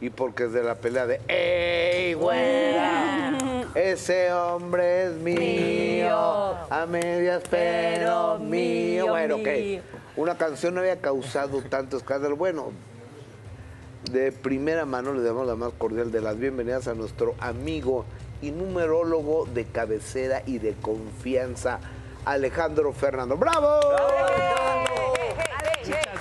y porque es de la pelea de ¡Ey, güera! Ese hombre es mío, a medias pero mío. Bueno, ok. Una canción no había causado tanto escándalo. Bueno, de primera mano le damos la más cordial de las bienvenidas a nuestro amigo y numerólogo de cabecera y de confianza, Alejandro Fernando. ¡Bravo! Muchas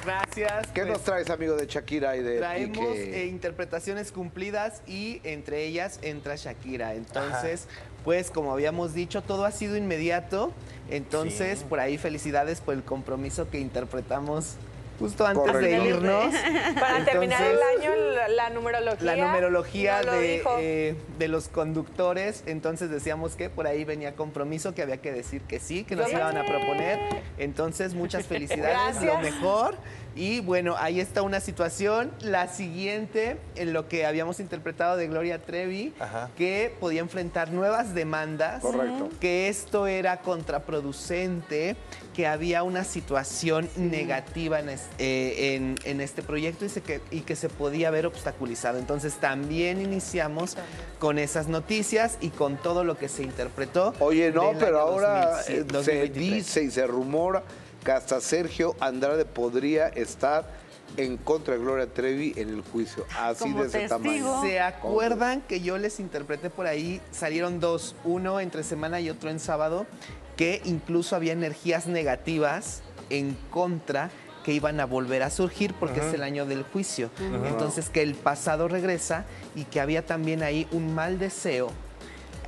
gracias. ¿Qué Pues, nos traes, amigo de Shakira y de Traemos eh, interpretaciones cumplidas y entre ellas entra Shakira. Entonces, pues como habíamos dicho, todo ha sido inmediato. Entonces, por ahí felicidades por el compromiso que interpretamos justo antes de irnos. Para terminar el año, la, la numerología. La numerología no de, eh, de los conductores, entonces decíamos que por ahí venía compromiso, que había que decir que sí, que nos iban a proponer. Entonces, muchas felicidades, Gracias. lo mejor. Y bueno, ahí está una situación. La siguiente, en lo que habíamos interpretado de Gloria Trevi, Ajá. que podía enfrentar nuevas demandas. Correcto. Que esto era contraproducente, que había una situación negativa en, es- eh, en- en este proyecto y, se que, y que se podía ver obstaculizado. Entonces también iniciamos con esas noticias y con todo lo que se interpretó. Oye, no, pero ahora 2000, eh, se 2023. dice y se rumora que hasta Sergio Andrade podría estar en contra de Gloria Trevi en el juicio. Así Como de ese testigo. tamaño. ¿Se acuerdan que yo les interpreté por ahí? Salieron dos, uno entre semana y otro en sábado, que incluso había energías negativas en contra que iban a volver a surgir porque es el año del juicio. Entonces que el pasado regresa y que había también ahí un mal deseo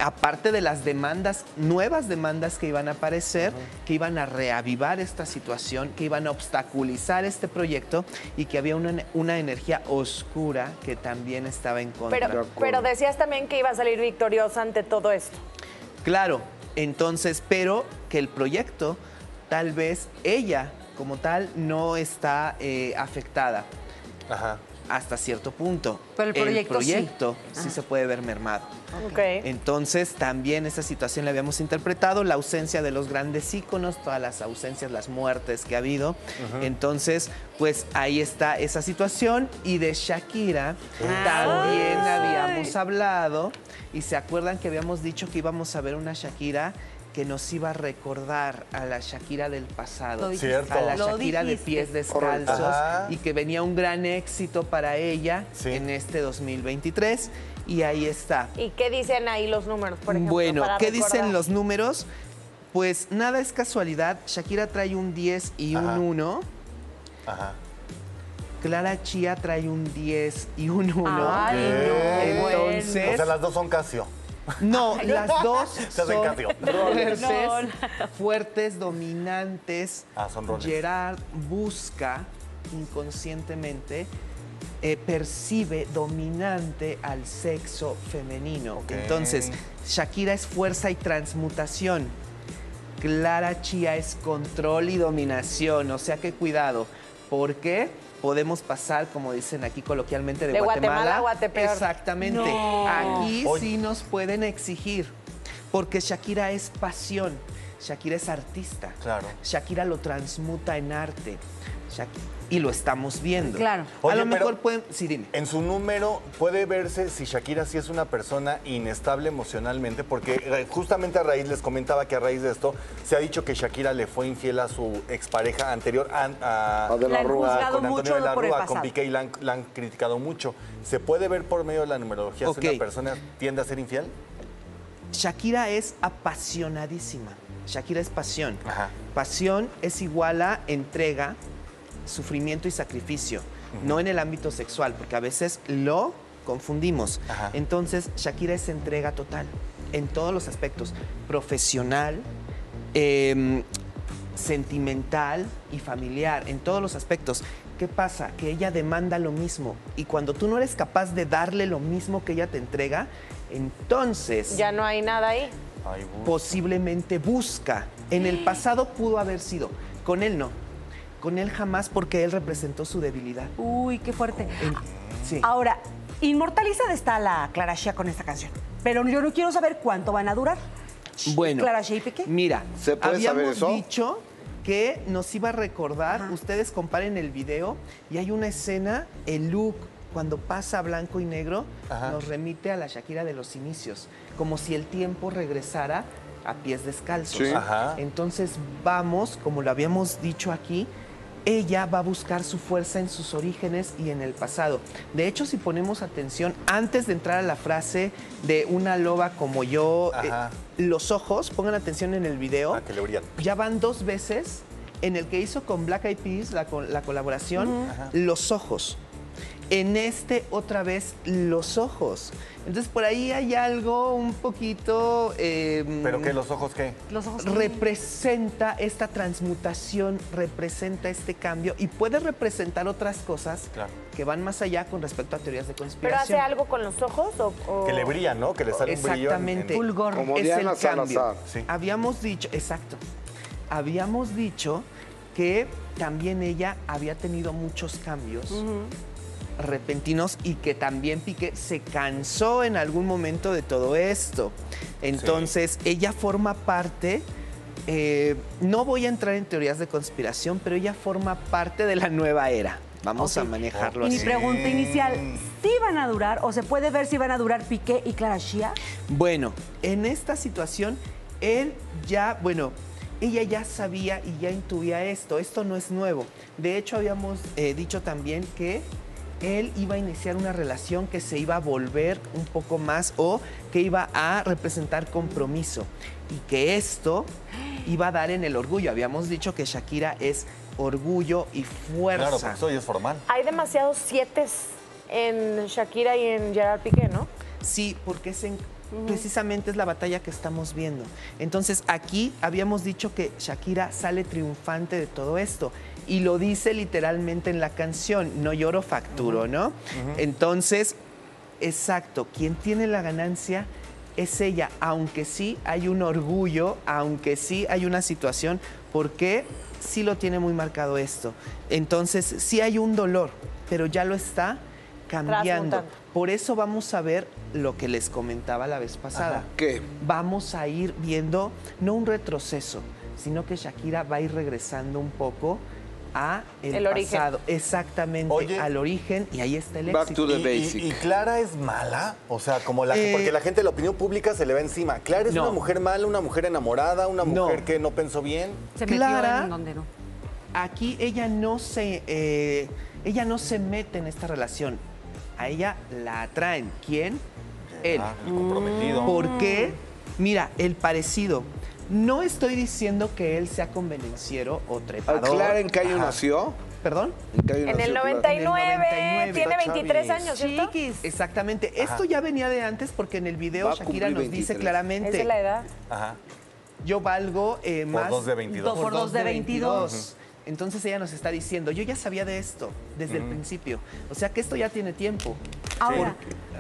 aparte de las demandas, nuevas demandas que iban a aparecer, que iban a reavivar esta situación, que iban a obstaculizar este proyecto y que había una, una energía oscura que también estaba en contra. Pero, pero decías también que iba a salir victoriosa ante todo esto. Claro, entonces, pero que el proyecto, tal vez ella como tal, no está eh, afectada Ajá. hasta cierto punto. Pero el proyecto sí. proyecto sí se puede ver mermado. Entonces, también esa situación la habíamos interpretado, la ausencia de los grandes íconos, todas las ausencias, las muertes que ha habido. Entonces, pues ahí está esa situación. Y de Shakira también habíamos hablado. Y se acuerdan que habíamos dicho que íbamos a ver una Shakira que nos iba a recordar a la Shakira del pasado. Cierto. a la Shakira de pies descalzos Ajá. y que venía un gran éxito para ella Sí. en este 2023 y ahí está. ¿Y qué dicen ahí los números, por ejemplo? Bueno, para ¿qué recordar? dicen los números? Pues nada es casualidad. Shakira trae un 10 y un Ajá. 1. Ajá. Clara Chía trae un 10 y un 1. Ay, no, Entonces, O sea, las dos son Casio. No, las dos son fuertes, dominantes. Ah, son roles. Gerard busca inconscientemente, eh, percibe dominante al sexo femenino. Entonces, Shakira es fuerza y transmutación. Clara Chía es control y dominación. O sea que cuidado. ¿Por qué? Podemos pasar, como dicen aquí coloquialmente, de, De Guatemala a Guatepeor. Exactamente. No. Aquí Oye. sí nos pueden exigir. Porque Shakira es pasión. Shakira es artista. Claro. Shakira lo transmuta en arte. Shak- y lo estamos viendo. Claro. a lo mejor pueden. Sí, dime. En su número puede verse si Shakira sí es una persona inestable emocionalmente, porque eh, justamente a raíz, les comentaba que a raíz de esto se ha dicho que Shakira le fue infiel a su expareja anterior, an- a, A De la La han Rúa. con Antonio de la Rúa, con. Piqué y la han, la han criticado mucho. ¿Se puede ver por medio de la numerología si una persona tiende a ser infiel? Shakira es apasionadísima. Shakira es pasión. Ajá. Pasión es igual a entrega, sufrimiento y sacrificio. No en el ámbito sexual, porque a veces lo confundimos. Ajá. Entonces, Shakira es entrega total en todos los aspectos. Profesional, em, sentimental y familiar, en todos los aspectos. ¿Qué pasa? Que ella demanda lo mismo. Y cuando tú no eres capaz de darle lo mismo que ella te entrega, entonces Ya no hay nada ahí. Posiblemente busca. En el pasado pudo haber sido, con él no. Con él jamás porque él representó su debilidad. Uy, qué fuerte. Sí. Ahora, inmortalizada está la Clara Shea con esta canción. Pero yo no quiero saber cuánto van a durar. Bueno, Clara Shea y Piqué. mira, ¿Se puede saber habíamos eso? dicho que nos iba a recordar, Ajá. ustedes comparen el video y hay una escena, el look, cuando pasa blanco y negro, Ajá. nos remite a la Shakira de los inicios, como si el tiempo regresara a pies descalzos. Sí. Ajá. Entonces vamos, como lo habíamos dicho aquí, ella va a buscar su fuerza en sus orígenes y en el pasado. De hecho, si ponemos atención, antes de entrar a la frase de una loba como yo, eh, los ojos, pongan atención en el video, Ah, que le brillan. ya van dos veces en el que hizo con Black Eyed Peas la colaboración, los ojos. En este, otra vez, los ojos. Entonces, por ahí hay algo un poquito... eh, ¿Pero qué? ¿Los ojos qué? Los ojos. representa esta transmutación, representa este cambio y puede representar otras cosas Claro. que van más allá con respecto a teorías de ¿Pero conspiración. hace algo con los ojos o...? o- Que le brillan, ¿no? Que le sale un brillo. en- Exactamente. en- Fulgor. Como es Diana el cambio. Sí. Habíamos dicho, exacto, habíamos dicho que también ella había tenido muchos cambios repentinos y que también Piqué se cansó en algún momento de todo esto. Entonces, ella forma parte, eh, no voy a entrar en teorías de conspiración, pero ella forma parte de la nueva era. Vamos a manejarlo Y mi así. pregunta inicial, ¿sí van a durar o se puede ver si van a durar Piqué y Clara Shia? Bueno, en esta situación, él ya, bueno, ella ya sabía y ya intuía esto. Esto no es nuevo. De hecho, habíamos eh, dicho también que él iba a iniciar una relación que se iba a volver un poco más o que iba a representar compromiso. Y que esto iba a dar en el orgullo. Habíamos dicho que Shakira es orgullo y fuerza. Claro, ya es formal. Hay demasiados siete en Shakira y en Gerard Piqué, ¿no? Sí, porque precisamente es la batalla que estamos viendo. Entonces, aquí habíamos dicho que Shakira sale triunfante de todo esto. Y lo dice literalmente en la canción, no lloro, facturo, ¿no? Entonces, exacto, quien tiene la ganancia es ella, aunque sí hay un orgullo, aunque sí hay una situación, porque sí lo tiene muy marcado esto. Entonces, sí hay un dolor, pero ya lo está cambiando. Por eso vamos a ver lo que les comentaba la vez pasada. ¿Qué? Vamos a ir viendo no un retroceso, sino que Shakira va a ir regresando un poco a el, El origen. pasado, exactamente Oye. al origen y ahí está el Back éxito. to the Y- y- basic. Y, Clara es mala? O sea, como la Eh, porque la gente, la opinión pública se le va encima. ¿Clara es no. una mujer mala, una mujer enamorada, una No. mujer que no pensó bien? Se Clara- metió en donde no. Aquí ella no se eh, ella no se mete en esta relación. A ella la atraen. ¿Quién? Él. Ah, el comprometido. ¿Por qué? Mira, el parecido. No estoy diciendo que él sea convenenciero o trepador. ¿Clara en qué año Ajá. nació? ¿Perdón? ¿En qué año En nació el Clara? 99, En el 99, tiene está 23 chavis. años, ¿cierto? Chiquis. Exactamente. Esto ya venía de antes porque en el video Va Shakira nos dice 23. claramente. Esa es la edad. Ajá. yo valgo eh, Por más. dos de 22. Por dos de 22. Entonces ella nos está diciendo, yo ya sabía de esto desde el principio. O sea que esto ya tiene tiempo. Ahora,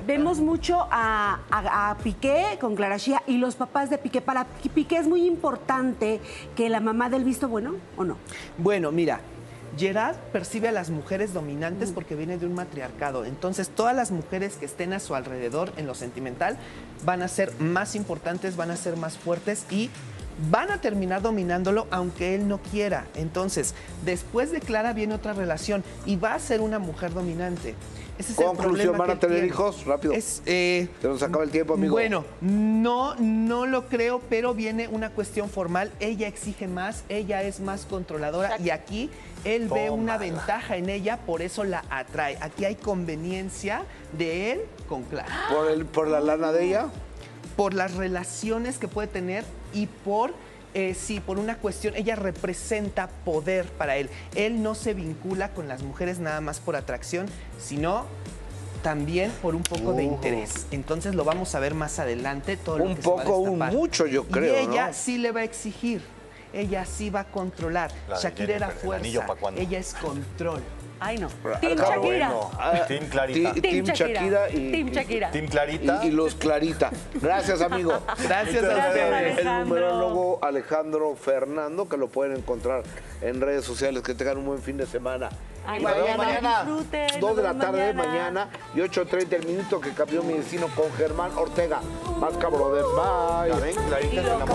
vemos mucho a, a- a Piqué con Clara Shia y los papás de Piqué. Para Piqué es muy importante que la mamá del visto bueno o no. Bueno, mira, Gerard percibe a las mujeres dominantes porque viene de un matriarcado. Entonces, todas las mujeres que estén a su alrededor en lo sentimental van a ser más importantes, van a ser más fuertes y van a terminar dominándolo aunque él no quiera. Entonces, después de Clara viene otra relación y va a ser una mujer dominante. Ese es el Conclusión, problema ¿van que a tener tiene. hijos? Rápido. Es, eh, Se nos acaba el tiempo, amigo. Bueno, no, no lo creo, pero viene una cuestión formal. Ella exige más, ella es más controladora y aquí él ve una ventaja en ella, por eso la atrae. Aquí hay conveniencia de él con Clara. ¿Por, el, ¿Por la lana de ella? Por las relaciones que puede tener y por, eh, sí, por una cuestión, ella representa poder para él. Él no se vincula con las mujeres nada más por atracción, sino también por un poco de interés. Entonces lo vamos a ver más adelante. Todo lo Un que se va a poco, un mucho, yo creo, Y ella ¿no? sí le va a exigir. Ella sí va a controlar. Shakira era Jennifer, ¿el anillo fuerza. Ella es control. Ay, no. Team ah, Shakira. bueno. Ah, Team Clarita. Team Team Shakira y, Team y- Shakira. Team Clarita. y- y los Clarita. Gracias, amigo. Gracias a Gracias, ustedes. El numerólogo Alejandro Fernando, que lo pueden encontrar en redes sociales. Que tengan un buen fin de semana. Ay, Nos vemos mañana. mañana. Disfruten, 2 nos de la tarde mañana. mañana y 8.30 el minuto que cambió mi destino con Germán Ortega. Masca Brothers. Bye. ¿La ven? Clarita.